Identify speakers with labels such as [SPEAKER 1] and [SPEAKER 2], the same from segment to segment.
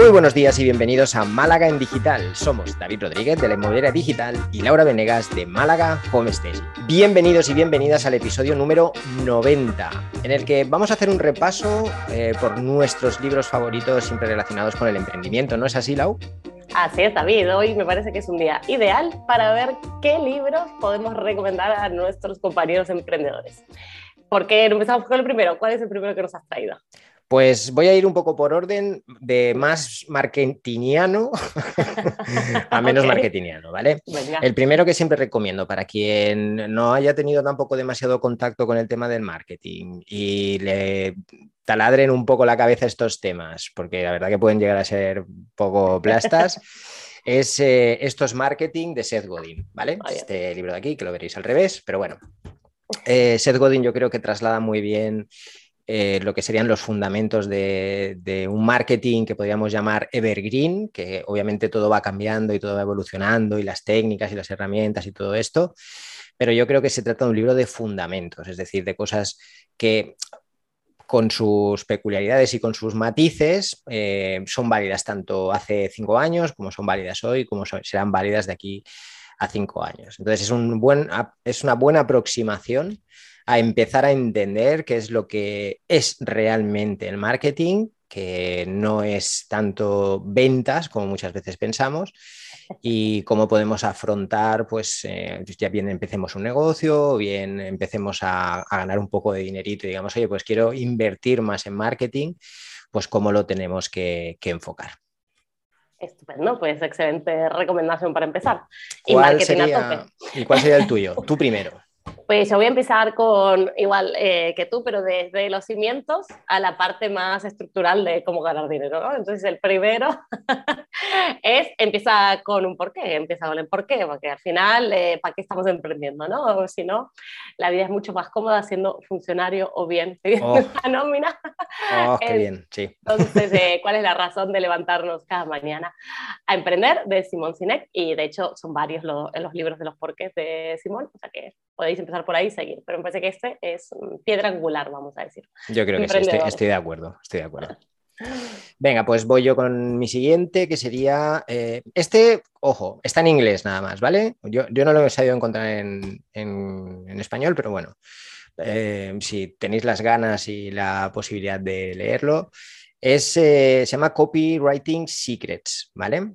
[SPEAKER 1] Muy buenos días y bienvenidos a Málaga en Digital. Somos David Rodríguez de la Inmobiliaria Digital y Laura Venegas de Málaga Home. Bienvenidos y bienvenidas al episodio número 90, en el que vamos a hacer un repaso eh, por nuestros libros favoritos siempre relacionados con el emprendimiento. ¿No es así, Lau?
[SPEAKER 2] Así es, David. Hoy me parece que es un día ideal para ver qué libros podemos recomendar a nuestros compañeros emprendedores. ¿Por qué empezamos con el primero? ¿Cuál es el primero que nos has traído?
[SPEAKER 1] Pues voy a ir un poco por orden de más marketingiano a menos marketingiano, ¿vale? El primero que siempre recomiendo para quien no haya tenido tampoco demasiado contacto con el tema del marketing y le taladren un poco la cabeza estos temas, porque la verdad que pueden llegar a ser un poco plastas. es eh, Estos Marketing de Seth Godin, ¿vale? Este libro de aquí, que lo veréis al revés, pero bueno. Eh, Seth Godin yo creo que traslada muy bien eh, lo que serían los fundamentos de, un marketing que podríamos llamar evergreen, que obviamente todo va cambiando y todo va evolucionando y las técnicas y las herramientas y todo esto, pero yo creo que se trata de un libro de fundamentos, es decir, de cosas que con sus peculiaridades y con sus matices eh, son válidas tanto hace cinco años como son válidas hoy, como serán válidas de aquí a cinco años. Entonces es, un buen, es una buena aproximación a empezar a entender qué es lo que es realmente el marketing, que no es tanto ventas como muchas veces pensamos, y cómo podemos afrontar, pues eh, ya bien empecemos un negocio, bien empecemos a, ganar un poco de dinerito y digamos, oye, pues quiero invertir más en marketing, pues cómo lo tenemos que, enfocar.
[SPEAKER 2] Estupendo, pues excelente recomendación para empezar.
[SPEAKER 1] Y, ¿Y cuál sería el tuyo? Tú primero.
[SPEAKER 2] Pues yo voy a empezar con igual eh, que tú, pero desde los cimientos a la parte más estructural de cómo ganar dinero. ¿no? Entonces, el primero es empieza con un porqué, empieza con el porqué, porque al final, eh, ¿para qué estamos emprendiendo? ¿no? Si no, la vida es mucho más cómoda siendo funcionario o bien pidiendo oh. la nómina.
[SPEAKER 1] Oh, qué bien, sí.
[SPEAKER 2] Entonces, eh, ¿cuál es la razón de levantarnos cada mañana a emprender? De Simón Sinek, y de hecho son varios los, los libros de los porqués de Simón, o sea que podéis empezar por ahí y seguir, pero me parece que este es piedra angular, vamos a decir.
[SPEAKER 1] Yo creo que sí, estoy, de acuerdo, estoy de acuerdo. Venga, pues voy yo con mi siguiente, que sería, eh, este, ojo, está en inglés nada más, ¿vale? Yo, no lo he sabido encontrar en, español, pero bueno, eh, si tenéis las ganas y la posibilidad de leerlo, es, eh, se llama Copywriting Secrets, ¿vale?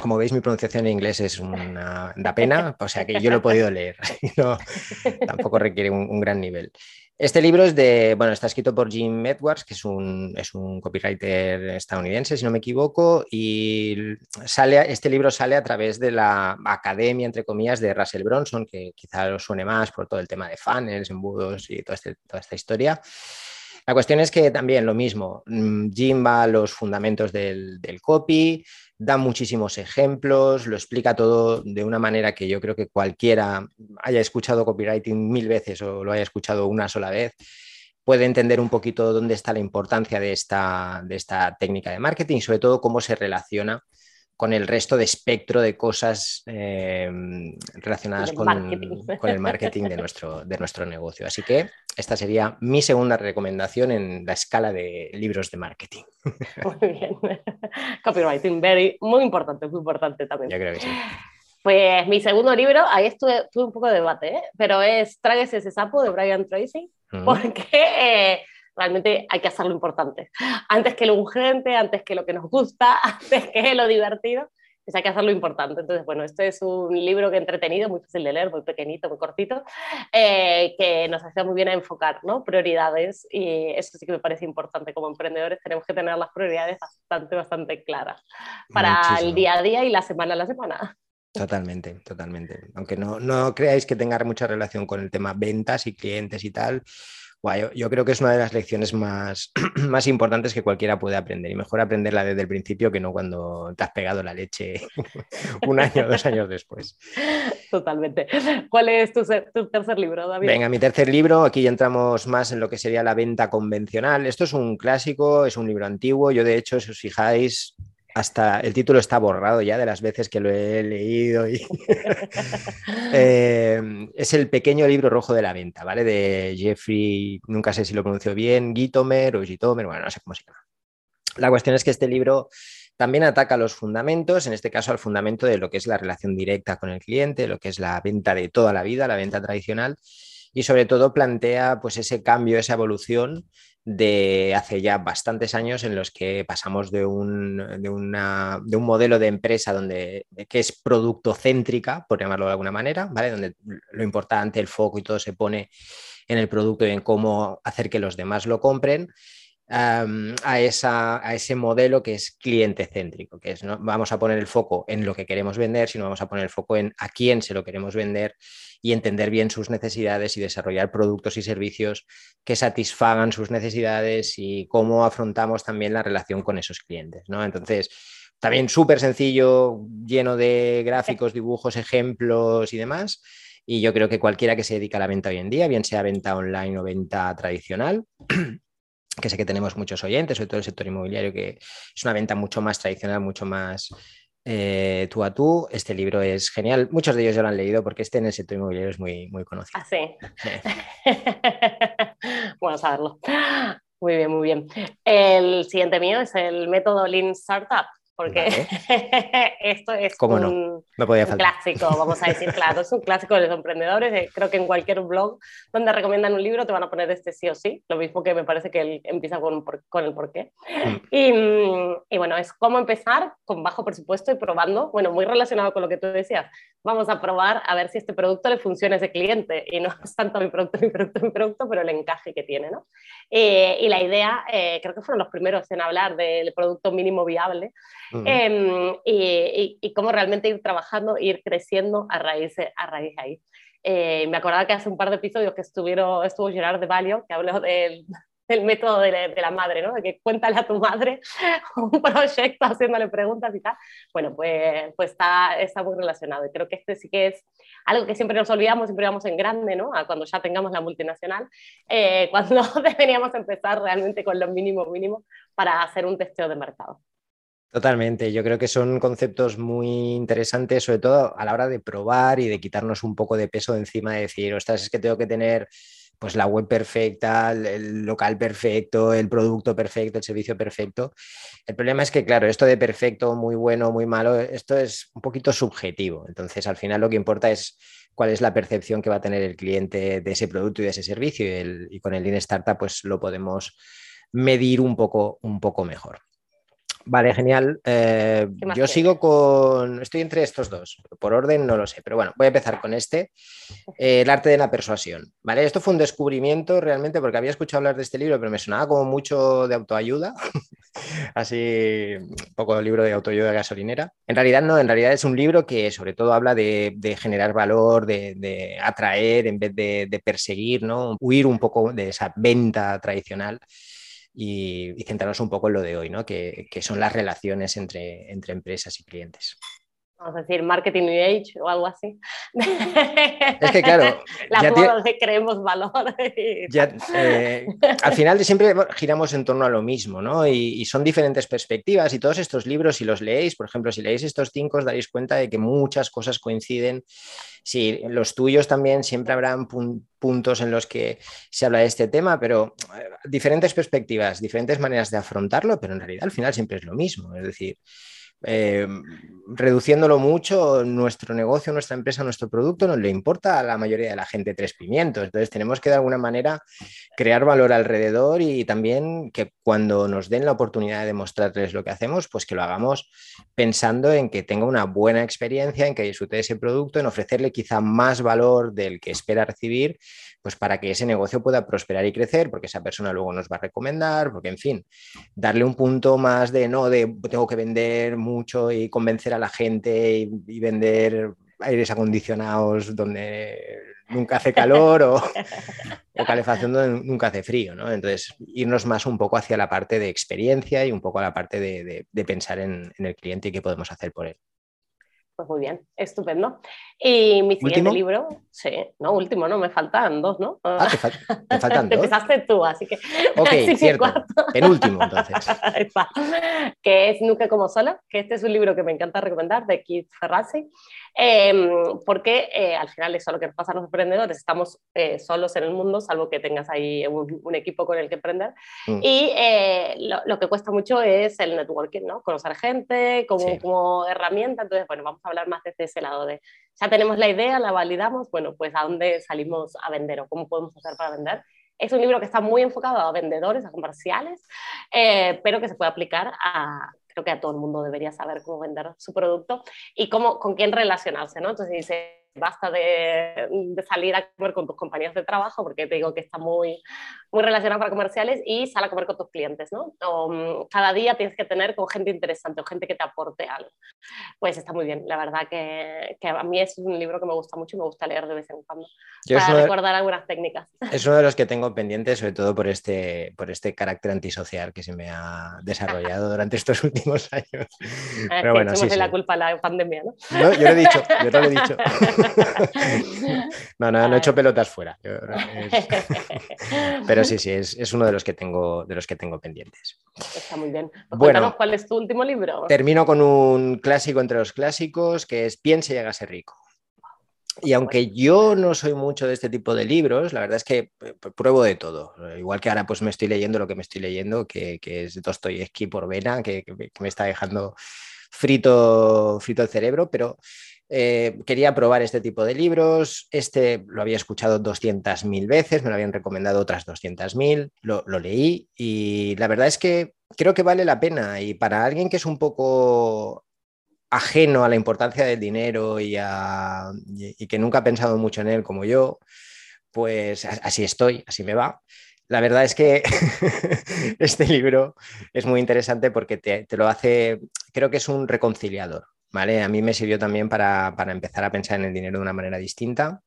[SPEAKER 1] Como veis, mi pronunciación en inglés es una da pena, o sea que yo lo he podido leer, tampoco requiere un, gran nivel. Este libro es de, bueno, está escrito por Jim Edwards, que es un, es un copywriter estadounidense, si no me equivoco, y sale, este libro sale a través de la academia, entre comillas, de Russell Bronson, que quizá os suene más por todo el tema de funnels, embudos y este, toda esta historia. La cuestión es que también lo mismo, mm, Jim va a los fundamentos del, copy, da muchísimos ejemplos, lo explica todo de una manera que yo creo que cualquiera haya escuchado copywriting mil veces o lo haya escuchado una sola vez, puede entender un poquito dónde está la importancia de esta, de esta técnica de marketing sobre todo cómo se relaciona con el resto de espectro de cosas eh, relacionadas con, con, el marketing de nuestro, de nuestro negocio. Así que esta sería mi segunda recomendación en la escala de libros de marketing.
[SPEAKER 2] Muy bien. Copywriting, very, muy importante, muy importante también.
[SPEAKER 1] Yo creo que sí.
[SPEAKER 2] Pues mi segundo libro, ahí estuve, tuve un poco de debate, ¿eh? pero es Tráguese ese sapo de Brian Tracy, porque eh, realmente hay que hacer lo importante. Antes que lo urgente, antes que lo que nos gusta, antes que lo divertido, pues hay que hacer lo importante. Entonces, bueno, este es un libro que entretenido, muy fácil de leer, muy pequeñito, muy cortito, eh, que nos hace muy bien a enfocar ¿no? prioridades y eso sí que me parece importante. Como emprendedores tenemos que tener las prioridades bastante, bastante claras para el día a día y la semana a la semana.
[SPEAKER 1] Totalmente, totalmente. Aunque no, no creáis que tenga mucha relación con el tema ventas y clientes y tal, yo, creo que es una de las lecciones más, más importantes que cualquiera puede aprender y mejor aprenderla desde el principio que no cuando te has pegado la leche un año o dos años después.
[SPEAKER 2] Totalmente. ¿Cuál es tu, tu, tercer libro, David?
[SPEAKER 1] Venga, mi tercer libro, aquí ya entramos más en lo que sería la venta convencional. Esto es un clásico, es un libro antiguo. Yo, de hecho, si os fijáis, hasta el título está borrado ya de las veces que lo he leído. Eh, es el pequeño libro rojo de la venta, ¿vale? De Jeffrey, nunca sé si lo pronuncio bien, Gitomer o Gitomer, bueno, no sé cómo se llama. La cuestión es que este libro también ataca los fundamentos, en este caso al fundamento de lo que es la relación directa con el cliente, lo que es la venta de toda la vida, la venta tradicional, y sobre todo plantea pues ese cambio, esa evolución de hace ya bastantes años en los que pasamos de un, de un modelo de empresa donde, que es producto céntrica, por llamarlo de alguna manera, ¿vale? donde lo importante, el foco y todo se pone en el producto y en cómo hacer que los demás lo compren, a, ese modelo que es cliente céntrico, que es no vamos a poner el foco en lo que queremos vender, sino vamos a poner el foco en a quién se lo queremos vender y entender bien sus necesidades y desarrollar productos y servicios que satisfagan sus necesidades y cómo afrontamos también la relación con esos clientes. ¿no? Entonces, también súper sencillo, lleno de gráficos, dibujos, ejemplos y demás. Y yo creo que cualquiera que se dedica a la venta hoy en día, bien sea venta online o venta tradicional, que sé que tenemos muchos oyentes, sobre todo el sector inmobiliario, que es una venta mucho más tradicional, mucho más eh, tú a tú. Este libro es genial. Muchos de ellos ya lo han leído porque este en el sector inmobiliario es muy, muy conocido.
[SPEAKER 2] Ah, sí. bueno saberlo. Muy bien, muy bien. El siguiente mío es el método Lean Startup porque esto es un, clásico, vamos a decir, claro, es un clásico de los emprendedores. Eh, creo que en cualquier blog donde recomiendan un libro te van a poner este sí o sí, lo mismo que me parece que él empieza con, con el porqué. Mm. Y, y, bueno, es cómo empezar con bajo presupuesto y probando, bueno, muy relacionado con lo que tú decías, vamos a probar a ver si este producto le funciona a ese cliente y no es tanto mi producto, mi producto, mi producto, pero el encaje que tiene, ¿no? Eh, y la idea, eh, creo que fueron los primeros en hablar del producto mínimo viable. Em, y, cómo realmente ir trabajando, ir creciendo a raíz, a raíz de ahí. Eh, me acordaba que hace un par de episodios que estuvieron, estuvo Gerard de Valio, que habló del, del método de la, madre, ¿no? De que cuéntale a tu madre un proyecto haciéndole preguntas y tal. Bueno, pues, pues está, está muy relacionado. Y creo que este sí que es algo que siempre nos olvidamos, siempre vamos en grande, ¿no? A cuando ya tengamos la multinacional, eh, cuando deberíamos empezar realmente con lo mínimo mínimo para hacer un testeo de mercado.
[SPEAKER 1] Totalmente, yo creo que son conceptos muy interesantes, sobre todo a la hora de probar y de quitarnos un poco de peso encima de decir, ostras, es que tengo que tener pues la web perfecta, el local perfecto, el producto perfecto, el servicio perfecto. El problema es que, claro, esto de perfecto, muy bueno, muy malo, esto es un poquito subjetivo. Entonces, al final lo que importa es cuál es la percepción que va a tener el cliente de ese producto y de ese servicio y, y con el Lean Startup pues lo podemos medir un poco, un poco mejor. Vale, genial. Eh, yo sigo con. Estoy entre estos dos. Por orden no lo sé, pero bueno, voy a empezar con este. Eh, el arte de la persuasión. Vale, esto fue un descubrimiento realmente porque había escuchado hablar de este libro, pero me sonaba como mucho de autoayuda. Así, un poco libro de autoayuda gasolinera. En realidad, no, en realidad es un libro que sobre todo habla de, generar valor, de, atraer en vez de, de perseguir, ¿no? Huir un poco de esa venta tradicional y, centrarnos un poco en lo de hoy, ¿no? que, que son las relaciones entre, entre empresas y clientes
[SPEAKER 2] vamos a decir, marketing new age o algo así.
[SPEAKER 1] Es que claro,
[SPEAKER 2] la moda de creemos valor.
[SPEAKER 1] Eh, al final siempre giramos en torno a lo mismo, ¿no? Y, son diferentes perspectivas y todos estos libros, si los leéis, por ejemplo, si leéis estos cinco, os daréis cuenta de que muchas cosas coinciden. Si los tuyos también siempre habrán puntos en los que se habla de este tema, pero eh, diferentes perspectivas, diferentes maneras de afrontarlo, pero en realidad al final siempre es lo mismo. Es decir, eh, reduciéndolo mucho, nuestro negocio, nuestra empresa, nuestro producto no le importa a la mayoría de la gente tres pimientos. Entonces tenemos que de alguna manera crear valor alrededor y también que cuando nos den la oportunidad de mostrarles lo que hacemos, pues que lo hagamos pensando en que tenga una buena experiencia, en que disfrute ese producto, en ofrecerle quizá más valor del que espera recibir, pues para que ese negocio pueda prosperar y crecer, porque esa persona luego nos va a recomendar, porque en fin, darle un punto más de no de tengo que vender mucho y convencer a la gente y, vender aires acondicionados donde nunca hace calor o, calefacción donde nunca hace frío, ¿no? Entonces, irnos más un poco hacia la parte de experiencia y un poco a la parte de, pensar en, en el cliente y qué podemos hacer por él.
[SPEAKER 2] Pues muy bien, estupendo. Y mi siguiente libro, sí, no, último, no, me faltan dos, ¿no?
[SPEAKER 1] Ah, te, faltan dos.
[SPEAKER 2] te empezaste tú, así que.
[SPEAKER 1] Ok, cierto. Penúltimo, entonces.
[SPEAKER 2] que es Nunca como sola, que este es un libro que me encanta recomendar, de Keith Ferrazzi, em, porque eh, al final es lo que nos pasa a los emprendedores, estamos eh, solos en el mundo, salvo que tengas ahí un, equipo con el que emprender. Mm. Y eh, lo, que cuesta mucho es el networking, ¿no? Conocer gente como, como herramienta. Entonces, bueno, vamos hablar más desde ese lado de, ya tenemos la idea, la validamos, bueno, pues a dónde salimos a vender o cómo podemos hacer para vender. Es un libro que está muy enfocado a vendedores, a comerciales, eh, pero que se puede aplicar a, creo que a todo el mundo debería saber cómo vender su producto y cómo, con quién relacionarse. Entonces dice, basta de, de, salir a comer con tus compañeros de trabajo, porque te digo que está muy, muy relacionado para comerciales, y sal a comer con tus clientes, ¿no? O, mm, cada día tienes que tener con gente interesante o gente que te aporte algo. Pues está muy bien, la verdad que, que a mí es un libro que me gusta mucho y me gusta leer de vez en cuando, para recordar algunas técnicas.
[SPEAKER 1] Es uno de los que tengo pendientes, sobre todo por este, por este carácter antisocial que se me ha desarrollado durante estos últimos años.
[SPEAKER 2] Pero bueno, sí, la culpa a la pandemia, ¿no?
[SPEAKER 1] ¿no? Yo lo he dicho, yo lo he dicho. no, no, no he hecho pelotas fuera. Pero sí, sí, es, uno de los, que tengo, de los que tengo pendientes.
[SPEAKER 2] Está muy bien. Pues bueno, ¿cuál es tu último libro?
[SPEAKER 1] Termino con un clásico entre los clásicos, que es Piense y hágase rico. Y aunque yo no soy mucho de este tipo de libros, la verdad es que eh, pruebo de todo. Igual que ahora pues me estoy leyendo lo que me estoy leyendo, que, que es Dostoyevsky por vena, que, que, me está dejando frito, frito el cerebro, pero eh, quería probar este tipo de libros. Este lo había escuchado 200.000 veces, me lo habían recomendado otras 200.000, lo, lo leí y la verdad es que creo que vale la pena. Y para alguien que es un poco ajeno a la importancia del dinero y, que nunca ha pensado mucho en él como yo, pues así estoy, así me va. La verdad es que este libro es muy interesante porque te, lo hace, creo que es un reconciliador. A mí me sirvió también para, empezar a pensar en el dinero de una manera distinta.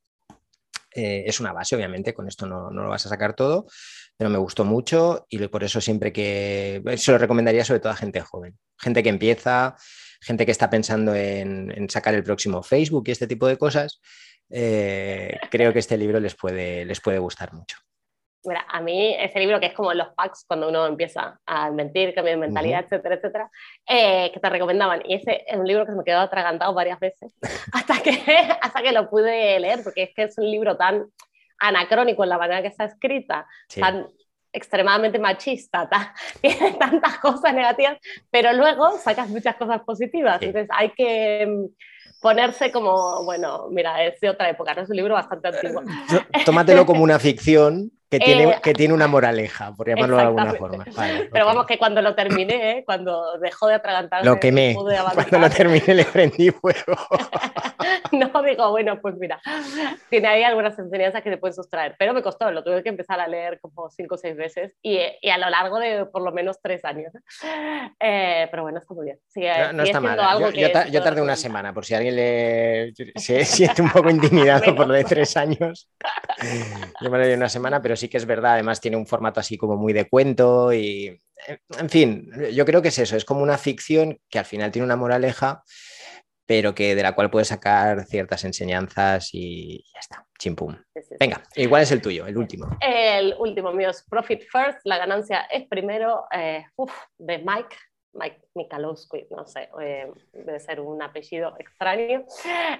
[SPEAKER 1] Eh, es una base, obviamente, con esto no, lo vas a sacar todo, pero me gustó mucho y por eso siempre que se lo recomendaría sobre todo a gente joven, gente que empieza, gente que está pensando en, sacar el próximo Facebook y este tipo de cosas. Eh, creo que este libro les puede, les puede gustar mucho.
[SPEAKER 2] Mira, a mí ese libro que es como los packs cuando uno empieza a mentir, cambio de mentalidad, etcétera, etcétera, eh, que te recomendaban. Y ese es un libro que se me quedó atragantado varias veces hasta que, hasta que lo pude leer, porque es que es un libro tan anacrónico en la manera que está escrita, tan extremadamente machista, tiene tantas cosas negativas, pero luego sacas muchas cosas positivas. Entonces hay que mm, ponerse como, bueno, mira, es de otra época, ¿no? es un libro bastante antiguo.
[SPEAKER 1] Tómatelo como una ficción que tiene, eh, que tiene una moraleja, por llamarlo de alguna forma.
[SPEAKER 2] Pero vamos, que cuando lo terminé, cuando dejó de atragantarse,
[SPEAKER 1] lo quemé. Cuando lo terminé, le prendí fuego.
[SPEAKER 2] no, digo, bueno, pues mira, tiene ahí algunas enseñanzas que se pueden sustraer, pero me costó, lo tuve que empezar a leer como cinco o seis veces y, y a lo largo de por lo menos tres años. Eh, pero bueno, está muy bien.
[SPEAKER 1] no, está mal. yo, yo, tardé una semana, por si alguien le se siente un poco intimidado por lo de tres años. Yo me lo di una semana, pero sí que es verdad, además tiene un formato así como muy de cuento y, en fin, yo creo que es eso, es como una ficción que al final tiene una moraleja, pero que de la cual puedes sacar ciertas enseñanzas y ya está, chimpum. Venga, igual es el tuyo, el último?
[SPEAKER 2] El último mío es Profit First, la ganancia es primero, eh, de Mike Mike Mikalowski, no sé, eh, debe ser un apellido extraño.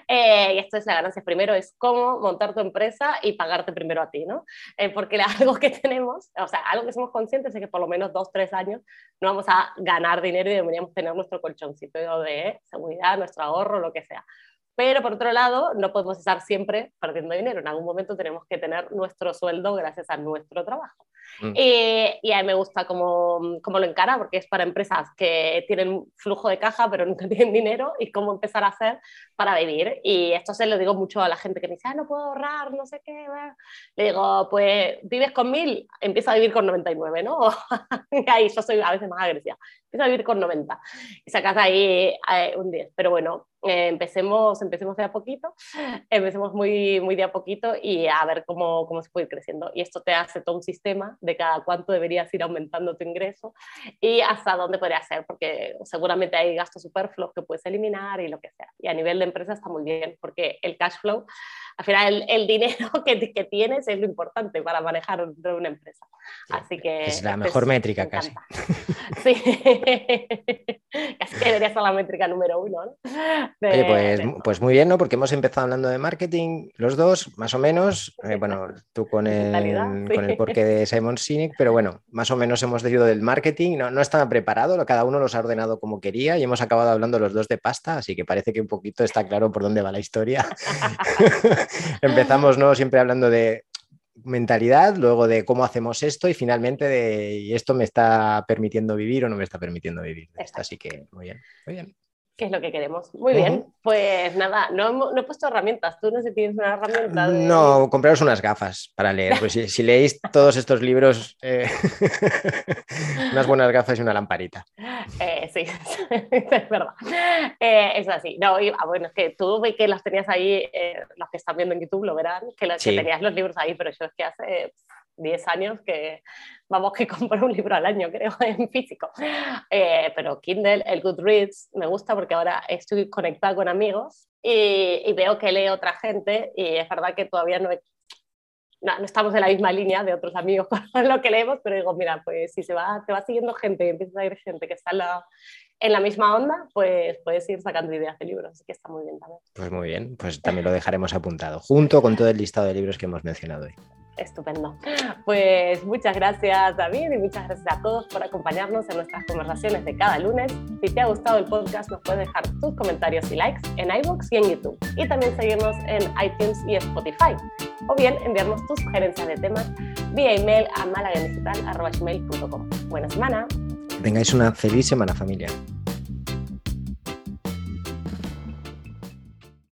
[SPEAKER 2] Eh, y esto es la ganancia primero, es cómo montar tu empresa y pagarte primero a ti, ¿no? Eh, porque algo que tenemos, o sea, algo que somos conscientes es que por lo menos dos, tres años no vamos a ganar dinero y deberíamos tener nuestro colchoncito de seguridad, nuestro ahorro, lo que sea. Pero por otro lado, no podemos estar siempre perdiendo dinero. En algún momento tenemos que tener nuestro sueldo gracias a nuestro trabajo. Mm. Eh, y a mí me gusta cómo, cómo, lo encara, porque es para empresas que tienen flujo de caja, pero nunca tienen dinero, y cómo empezar a hacer para vivir. Y esto se lo digo mucho a la gente que me dice, ah, no puedo ahorrar, no sé qué. Le digo, pues vives con mil, empieza a vivir con 99, ¿no? y ahí yo soy a veces más agresiva. Empieza a vivir con 90 y sacas ahí eh, un 10. Pero bueno, empecemos, empecemos de a poquito, empecemos muy, muy de a poquito y a ver cómo, cómo se puede ir creciendo. Y esto te hace todo un sistema de cada cuánto deberías ir aumentando tu ingreso y hasta dónde podría ser, porque seguramente hay gastos superfluos que puedes eliminar y lo que sea. Y a nivel de empresa está muy bien, porque el cash flow, al final el, el dinero que, que, tienes es lo importante para manejar una empresa. Así que...
[SPEAKER 1] Es la mejor métrica casi.
[SPEAKER 2] Sí, así que debería ser la métrica número uno. ¿no?
[SPEAKER 1] pues, pues, muy bien, ¿no? Porque hemos empezado hablando de marketing los dos, más o menos. Eh, bueno, tú con el, con el porqué de Simon Sinek, pero bueno, más o menos hemos decidido del marketing. No, no estaba preparado, cada uno los ha ordenado como quería y hemos acabado hablando los dos de pasta, así que parece que un poquito está claro por dónde va la historia. Empezamos, ¿no? Siempre hablando de mentalidad, luego de cómo hacemos esto y finalmente de y esto me está permitiendo vivir o no me está permitiendo vivir. Así que muy bien, muy bien
[SPEAKER 2] qué es lo que queremos. Muy bien, pues nada, no, he puesto herramientas. Tú no sé si tienes una herramienta.
[SPEAKER 1] No, compraros unas gafas para leer. Pues si, leéis todos estos libros, eh, unas buenas gafas y una lamparita.
[SPEAKER 2] Eh, sí, es verdad. Eh, es así. No, ah, bueno, es que tú ve que las tenías ahí, los que están viendo en YouTube lo verán, que, que tenías los libros ahí, pero yo es que hace 10 años que, vamos, que compro un libro al año, creo, en físico. Eh, pero Kindle, el Goodreads, me gusta porque ahora estoy conectada con amigos y, veo que lee otra gente y es verdad que todavía no, no, estamos en la misma línea de otros amigos con lo que leemos, pero digo, mira, pues si se va, te va siguiendo gente y empieza a ir gente que está en la, en la misma onda, pues puedes ir sacando ideas de libros, así que está muy bien también.
[SPEAKER 1] Pues muy bien, pues también lo dejaremos apuntado, junto con todo el listado de libros que hemos mencionado hoy.
[SPEAKER 2] Estupendo. Pues muchas gracias David y muchas gracias a todos por acompañarnos en nuestras conversaciones de cada lunes. Si te ha gustado el podcast nos puedes dejar tus comentarios y likes en iVoox y en YouTube. Y también seguirnos en iTunes y Spotify. O bien enviarnos tus sugerencias de temas vía email a malaganigital.com. Buena semana.
[SPEAKER 1] Tengáis una feliz semana familia.